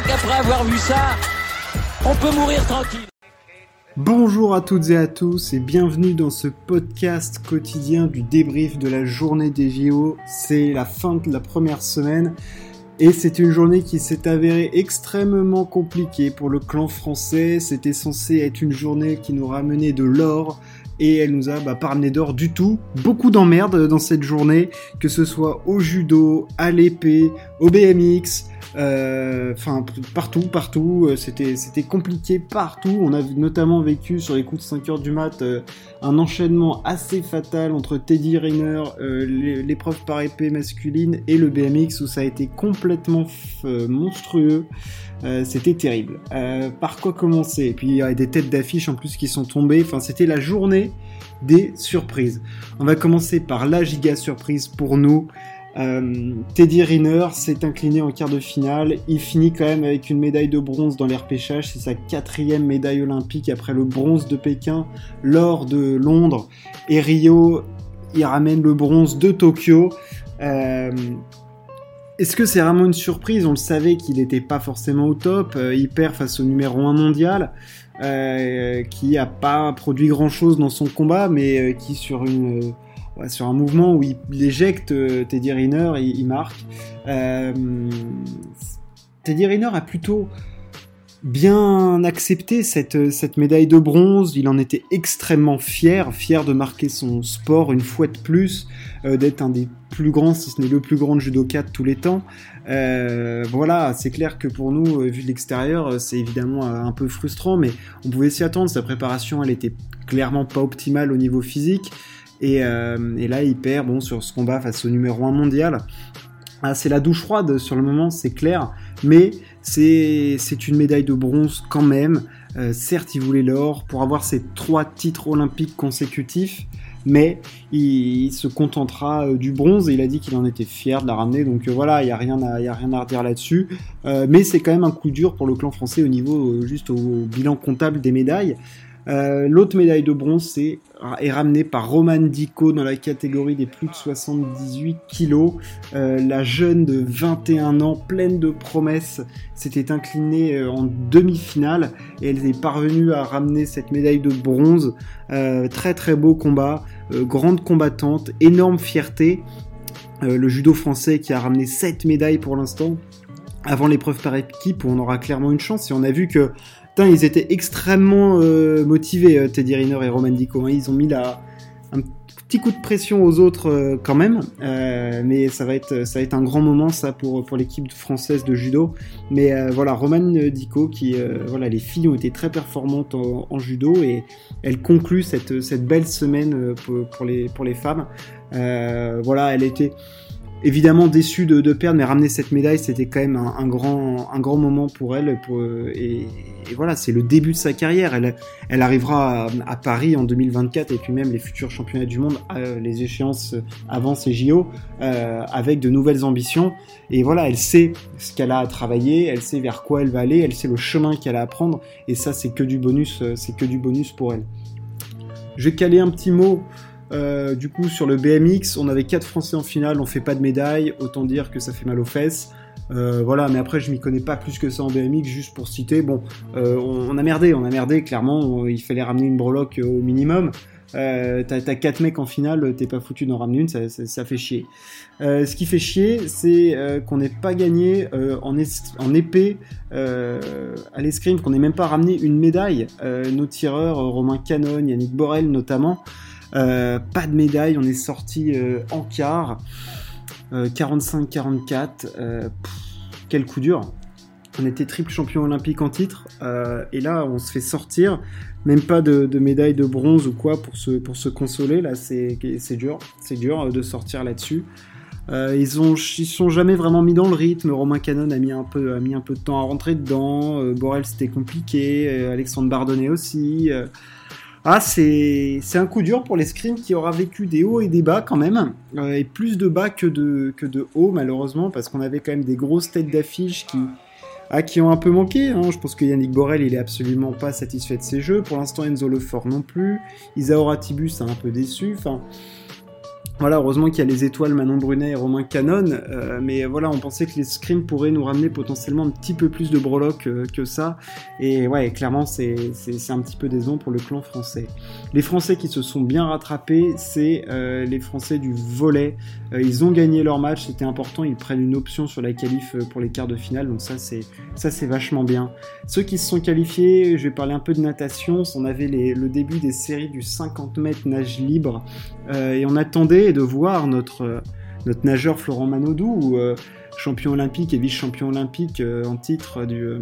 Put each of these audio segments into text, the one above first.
crois qu'après avoir vu ça, on peut mourir tranquille. Bonjour à toutes et à tous et bienvenue dans ce podcast quotidien du débrief de la journée des JO. C'est la fin de la première semaine et c'est une journée qui s'est avérée extrêmement compliquée pour le clan français. C'était censé être une journée qui nous ramenait de l'or et elle nous a bah, d'or du tout. Beaucoup d'emmerdes dans cette journée, que ce soit au judo, à l'épée, au BMX, enfin partout, partout, euh, c'était c'était compliqué partout. On a notamment vécu sur les coups de 5 heures du mat euh, un enchaînement assez fatal entre Teddy Riner, l'épreuve par épée masculine et le BMX où ça a été complètement monstrueux. c'était terrible. par quoi commencer? Et puis il y a des têtes d'affiche en plus qui sont tombées. Enfin c'était la journée des surprises. On va commencer par la giga surprise pour nous. Euh, Teddy Riner s'est incliné en quart de finale. Il finit quand même avec une médaille de bronze dans l'air pêchage. C'est sa quatrième médaille olympique après le bronze de Pékin, l'or de Londres et Rio. Il ramène le bronze de Tokyo. Euh, est-ce que c'est vraiment une surprise? On le savait qu'il n'était pas forcément au top. Euh, il perd face au numéro 1 mondial, qui n'a pas produit grand-chose dans son combat, mais qui sur une sur un mouvement où il, éjecte euh, Teddy Riner, il, il marque. Euh, Teddy Riner a plutôt bien accepté cette, cette médaille de bronze. Il en était extrêmement fier, fier de marquer son sport une fois de plus, euh, d'être un des plus grands, si ce n'est le plus grand judoka de tous les temps. voilà, c'est clair que pour nous, vu de l'extérieur, c'est évidemment un peu frustrant, mais on pouvait s'y attendre. Sa préparation, elle était clairement pas optimale au niveau physique. Euh, et, là, il perd bon, sur ce combat face au numéro 1 mondial. Ah, c'est la douche froide sur le moment, c'est clair, mais c'est une médaille de bronze quand même. Euh, certes, il voulait l'or pour avoir ses trois titres olympiques consécutifs, mais il, se contentera euh, du bronze et il a dit qu'il en était fier de la ramener. Donc voilà, il n'y a, rien à, a rien à redire là-dessus. mais c'est quand même un coup dur pour le clan français au niveau juste au bilan comptable des médailles. Euh, l'autre médaille de bronze est, est ramenée par Roman Dico dans la catégorie des plus de 78 kilos. Euh, la jeune de 21 ans, pleine de promesses, s'était inclinée euh, en demi-finale et elle est parvenue à ramener cette médaille de bronze. très très beau combat, grande combattante, énorme fierté. le judo français qui a ramené 7 médailles pour l'instant. Avant l'épreuve par équipe, où on aura clairement une chance. Et on a vu que ils étaient extrêmement euh, motivés, euh, Teddy Riner et Roman Dico. Hein. Ils ont mis un petit coup de pression aux autres euh, quand même, mais ça va être un grand moment ça pour l'équipe française de judo. Mais voilà, Roman Dico les filles ont été très performantes en, judo et elles concluent cette belle semaine pour les pour les femmes. voilà, elle était évidemment déçue de, perdre, mais ramener cette médaille, c'était quand même un, grand, un grand moment pour elle. et, voilà, c'est le début de sa carrière. Elle, elle arrivera à, Paris en 2024 et puis même les futurs championnats du monde, euh, les échéances avant ces JO, euh, avec de nouvelles ambitions. Et voilà, elle sait ce qu'elle a à travailler, elle sait vers quoi elle va aller, elle sait le chemin qu'elle a à prendre. Et ça, c'est que du bonus, euh, c'est que du bonus pour elle. Je vais caler un petit mot euh, du coup, sur le BMX, on avait 4 Français en finale, on fait pas de médaille, autant dire que ça fait mal aux fesses. Euh, voilà, mais après, je m'y connais pas plus que ça en BMX, juste pour citer. Bon, euh, on, a merdé, on a merdé, clairement, il fallait ramener une breloque au minimum. t'as 4 mecs en finale, t'es pas foutu d'en ramener une, ça, fait chier. ce qui fait chier, c'est qu'on n'ait pas gagné en, épée à l'escrime, qu'on n'ait même pas ramené une médaille. nos tireurs, Romain Canon, Yannick Borel notamment, euh, pas de médaille, on est sorti euh, en quart. 45-44. Euh, quel coup dur. On était triple champion olympique en titre. et là, on se fait sortir. Même pas de, médaille de bronze ou quoi pour se, consoler. Là, c'est dur. C'est dur de sortir là-dessus. ils ont ils sont jamais vraiment mis dans le rythme. Romain Canon a mis un peu, a mis un peu de temps à rentrer dedans. Borel, c'était compliqué. Alexandre Bardonnay aussi. Ah, c'est un coup dur pour l'escrime qui aura vécu des hauts et des bas quand même, euh, et plus de bas que de, que hauts malheureusement, parce qu'on avait quand même des grosses têtes d'affiche qui, ah, qui ont un peu manqué. Hein. Je pense que Yannick Borel, il est absolument pas satisfait de ses jeux. Pour l'instant, Enzo Lefort non plus. Isaora Tibus a un peu déçu. Enfin, voilà, heureusement qu'il y a les étoiles Manon Brunet et Romain Canon, euh, mais voilà, on pensait que les scrims pourraient nous ramener potentiellement un petit peu plus de breloques euh, que ça, et ouais, clairement, c'est un petit peu décevant pour le clan français. Les Français qui se sont bien rattrapés, c'est euh, les Français du volet. ils ont gagné leur match, c'était important, ils prennent une option sur la qualif pour les quarts de finale, donc ça c'est vachement bien. Ceux qui se sont qualifiés, je vais parler un peu de natation, on avait le début des séries du 50 mètres nage libre, et on attendait de voir notre, euh, notre nageur Florent Manodou, euh, champion olympique et vice-champion olympique euh, en titre du,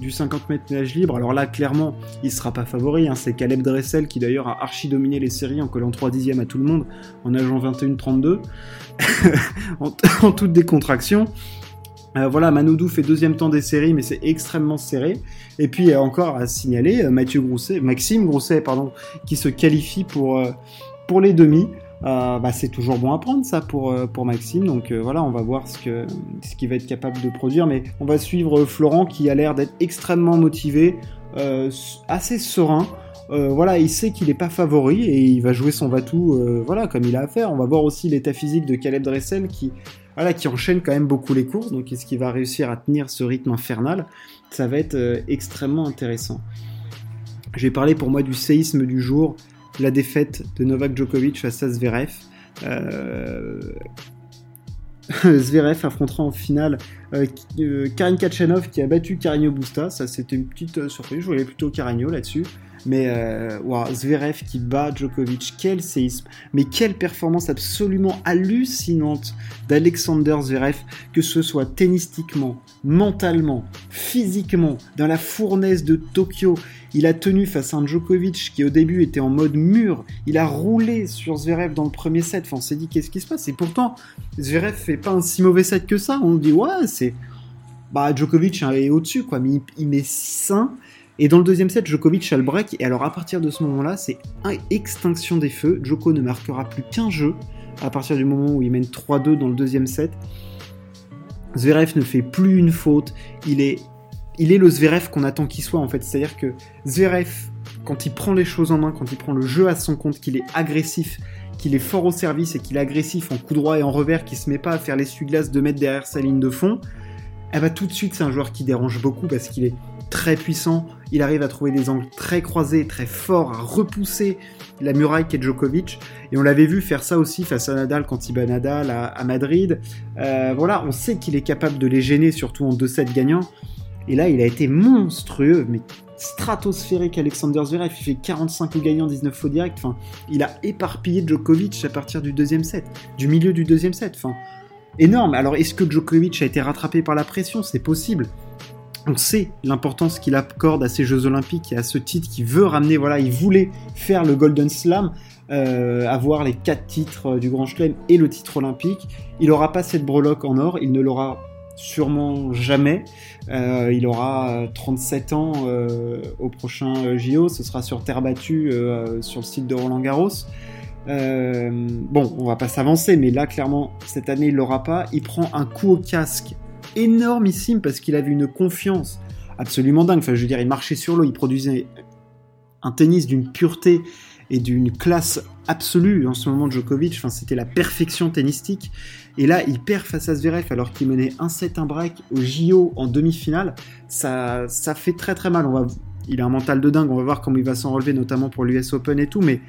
du 50 mètres nage libre. Alors là, clairement, il sera pas favori. Hein. C'est Caleb Dressel qui d'ailleurs a archi dominé les séries en collant 3 dixièmes à tout le monde en nageant 21-32 en, toute décontraction. voilà, Manodou fait deuxième temps des séries, mais c'est extrêmement serré. Et puis encore à signaler Mathieu Maxime Grousset, qui se qualifie pour, pour les demi. Euh, bah, c'est toujours bon à prendre ça pour, euh, pour Maxime. Donc euh, voilà, on va voir ce qu'il ce va être capable de produire. Mais on va suivre Florent qui a l'air d'être extrêmement motivé, assez serein. voilà, il sait qu'il n'est pas favori et il va jouer son Vatou voilà, comme il a à faire. On va voir aussi l'état physique de Caleb Dressel qui, voilà, qui enchaîne quand même beaucoup les courses. Donc est-ce qu'il va réussir à tenir ce rythme infernal? Ça va être extrêmement intéressant. J'ai parlé pour moi du séisme du jour la défaite de Novak Djokovic face à Zverev. Euh... Zverev affrontera en finale euh, euh, Karin Kachanov qui a battu Carigno Busta. Ça, c'était une petite surprise. Je voulais plutôt Carigno là-dessus. Mais euh, Zverev qui bat Djokovic, quel séisme, mais quelle performance absolument hallucinante d'Alexander Zverev, que ce soit tennistiquement, mentalement, physiquement, dans la fournaise de Tokyo. Il a tenu face à un Djokovic qui au début était en mode mur. Il a roulé sur Zverev dans le premier set. Enfin, on s'est dit qu'est-ce qui se passe? Et pourtant, Zverev fait pas un si mauvais set que ça. On dit ouais, c'est bah Djokovic est au-dessus quoi, mais il, met 6-1 et dans le deuxième set, Djokovic a le break, et alors à partir de ce moment-là, c'est extinction des feux. Djoko ne marquera plus qu'un jeu à partir du moment où il mène 3-2 dans le deuxième set. Zverev ne fait plus une faute, il est, il est le Zverev qu'on attend qu'il soit en fait. C'est-à-dire que Zverev, quand il prend les choses en main, quand il prend le jeu à son compte, qu'il est agressif, qu'il est fort au service et qu'il est agressif en coup droit et en revers, qu'il se met pas à faire l'essuie-glace de mettre derrière sa ligne de fond, eh ben, tout de suite c'est un joueur qui dérange beaucoup parce qu'il est très puissant, il arrive à trouver des angles très croisés, très forts, à repousser la muraille qu'est Djokovic. Et on l'avait vu faire ça aussi face à Nadal quand il bat Nadal à, Madrid. Euh, voilà, on sait qu'il est capable de les gêner, surtout en 2-7 gagnants. Et là, il a été monstrueux, mais stratosphérique Alexander Zverev. Il fait 45 gagnants, 19 faux directs. Enfin, il a éparpillé Djokovic à partir du deuxième set, du milieu du deuxième set. Enfin, énorme. Alors, est-ce que Djokovic a été rattrapé par la pression? C'est possible on sait l'importance qu'il accorde à ces Jeux Olympiques et à ce titre qu'il veut ramener. Voilà, il voulait faire le Golden Slam, euh, avoir les quatre titres du Grand Chelem et le titre olympique. Il n'aura pas cette breloque en or, il ne l'aura sûrement jamais. Euh, il aura 37 ans euh, au prochain JO, ce sera sur terre battue sur le site de Roland Garros. bon, on va pas s'avancer, mais là clairement cette année il l'aura pas. Il prend un coup au casque énormissime parce qu'il avait une confiance absolument dingue. Enfin, je veux dire, il marchait sur l'eau, il produisait un tennis d'une pureté et d'une classe absolue en ce moment de Djokovic. Enfin, c'était la perfection tennistique. Et là, il perd face à Zverev alors qu'il menait 1-7 un break au JO en demi-finale. Ça, ça fait très très mal. On va, il a un mental de dingue. On va voir comment il va s'en relever, notamment pour l'US Open et tout. Mais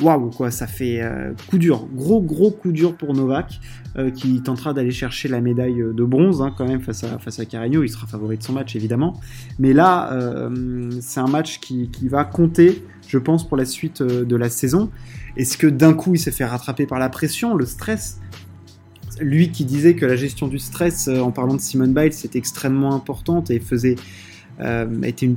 waouh quoi, ça fait euh, coup dur, gros gros coup dur pour Novak euh, qui tentera d'aller chercher la médaille de bronze hein, quand même face à face à Carreño, il sera favori de son match évidemment, mais là euh, c'est un match qui, qui, va compter, je pense pour la suite de la saison. Est-ce que d'un coup il s'est fait rattraper par la pression, le stress? Lui qui disait que la gestion du stress en parlant de Simone Biles c'était extrêmement importante et faisait était une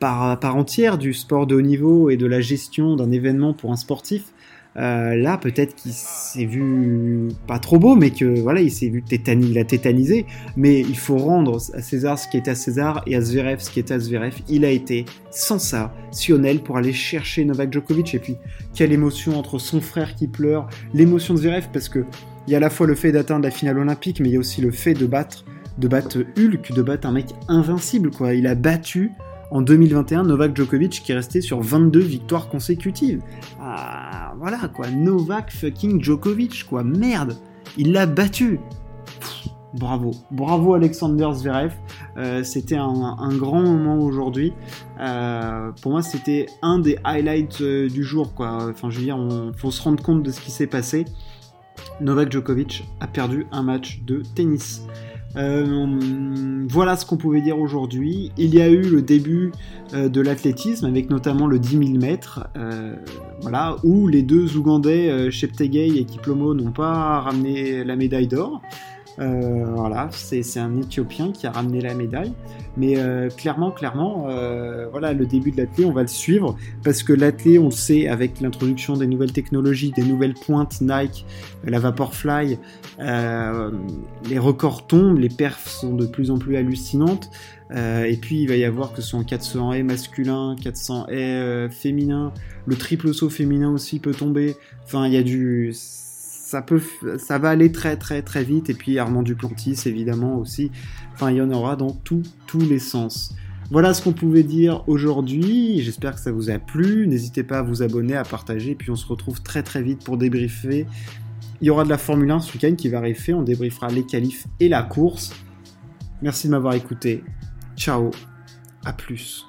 par, part entière du sport de haut niveau et de la gestion d'un événement pour un sportif. Euh, là, peut-être qu'il s'est vu pas trop beau, mais que voilà, il s'est vu tétanisé, il tétanisé. Mais il faut rendre à César ce qui est à César et à Zverev ce qui est à Zverev. Il a été sensationnel pour aller chercher Novak Djokovic. Et puis, quelle émotion entre son frère qui pleure, l'émotion de Zverev, parce que il y a à la fois le fait d'atteindre la finale olympique, mais il y a aussi le fait de battre, de battre Hulk, de battre un mec invincible, quoi. Il a battu En 2021, Novak Djokovic qui est resté sur 22 victoires consécutives. Ah, voilà quoi, Novak fucking Djokovic quoi, merde, il l'a battu. bravo, bravo Alexander Zverev. Euh, c'était un, grand moment aujourd'hui. Euh, pour moi, c'était un des highlights euh, du jour quoi. Enfin, je veux dire, il faut se rendre compte de ce qui s'est passé. Novak Djokovic a perdu un match de tennis. Euh, voilà ce qu'on pouvait dire aujourd'hui. Il y a eu le début euh, de l'athlétisme avec notamment le 10 000 mètres, euh, voilà, où les deux Ougandais, Cheptegei et Kiplomo, n'ont pas ramené la médaille d'or. Euh, voilà, c'est un Éthiopien qui a ramené la médaille. Mais euh, clairement, clairement, euh, voilà, le début de l'athlé, on va le suivre parce que l'athlé, on le sait, avec l'introduction des nouvelles technologies, des nouvelles pointes Nike, la Vaporfly, les records tombent, les perfs sont de plus en plus hallucinantes. et puis il va y avoir que ce soit 400 et masculin, 400 et féminin, le triple saut féminin aussi peut tomber. Enfin, il y a du ça peut, ça va aller très très très vite. Et puis Armand Duplantis évidemment aussi. Enfin, il y en aura dans tous les sens. Voilà ce qu'on pouvait dire aujourd'hui. J'espère que ça vous a plu. N'hésitez pas à vous abonner, à partager. Et puis on se retrouve très très vite pour débriefer. Il y aura de la Formule 1 ce week-end qui va arriver. On débriefera les qualifs et la course. Merci de m'avoir écouté. Ciao. À plus.